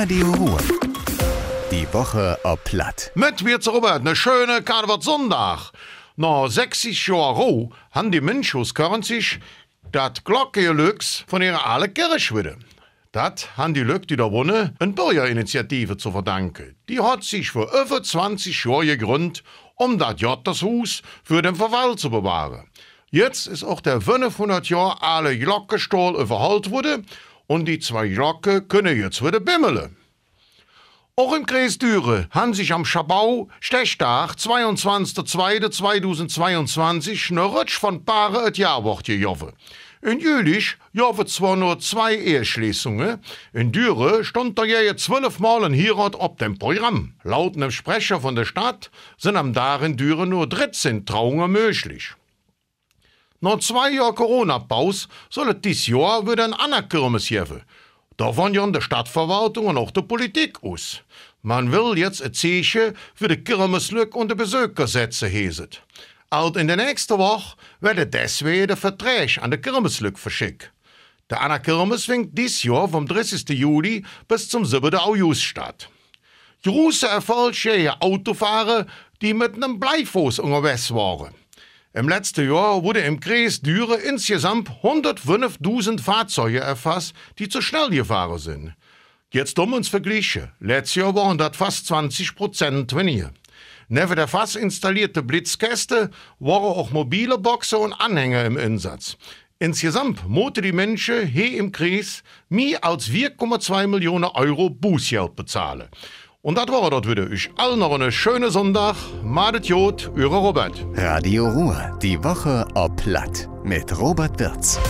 Radio Ruhr. Die Woche ob Platt. Mit wir zu Robert, ne schöne Karneval Sonntag. Na 60 Jahre roh haben die Menschen sich dat Glockelux von ihrer alle Kirche wieder. Dat haben die Leute, die da wohnen, eine Bürgerinitiative zu verdanken. Die hat sich vor über 20 Jahren gegründet, um das Jottershaus für den Verwalt zu bewahren. Jetzt ist auch der 500 Jahre alte Glockenstuhl überholt worden und die zwei Glocken können jetzt wieder bimmeln. Auch im Kreis Düre haben sich am Schabau Stechtag 22.02.2022 ne Rutsch von Paare et Jahrwort gejoffen. In Jülich joffen zwar nur zwei Eheschließungen, in Düre stand da ja zwölfmal ein Heirat op dem Programm. Laut einem Sprecher von der Stadt sind am Tag in Düre nur 13 Trauungen möglich. Nach zwei Jahren Corona-Pause soll es dieses Jahr wieder ein Anerkirmes geben. Da wollen ja der Stadtverwaltung und auch der Politik aus. Man will jetzt ein Zeichen für die Kirmeslück und die Besucher setzen, heset. Alt in der nächsten Woche werden deswegen der Vertrag an der Kirmeslück verschickt. Der Anna Kirmes fängt dieses Jahr vom 30. Juli bis zum 7. August statt. Große Erfolg schähe Autofahrer, die mit einem Bleifuß unterwegs waren. Im letzten Jahr wurde im Kreis Düre insgesamt 105.000 Fahrzeuge erfasst, die zu schnell gefahren sind. Jetzt um uns vergleichen. Letztes Jahr waren das fast 20 Prozent weniger. Neben der fast installierte Blitzkäste waren auch mobile Boxen und Anhänger im Einsatz. Insgesamt mote die Menschen hier im Kreis mehr als 4,2 Millionen Euro Bußgeld bezahlen. Und das war das wieder. Ich allen noch einen schönen Sonntag. Madet Jod, eure Robert. Radio Ruhr. Die Woche ob Platt. Mit Robert Wirz.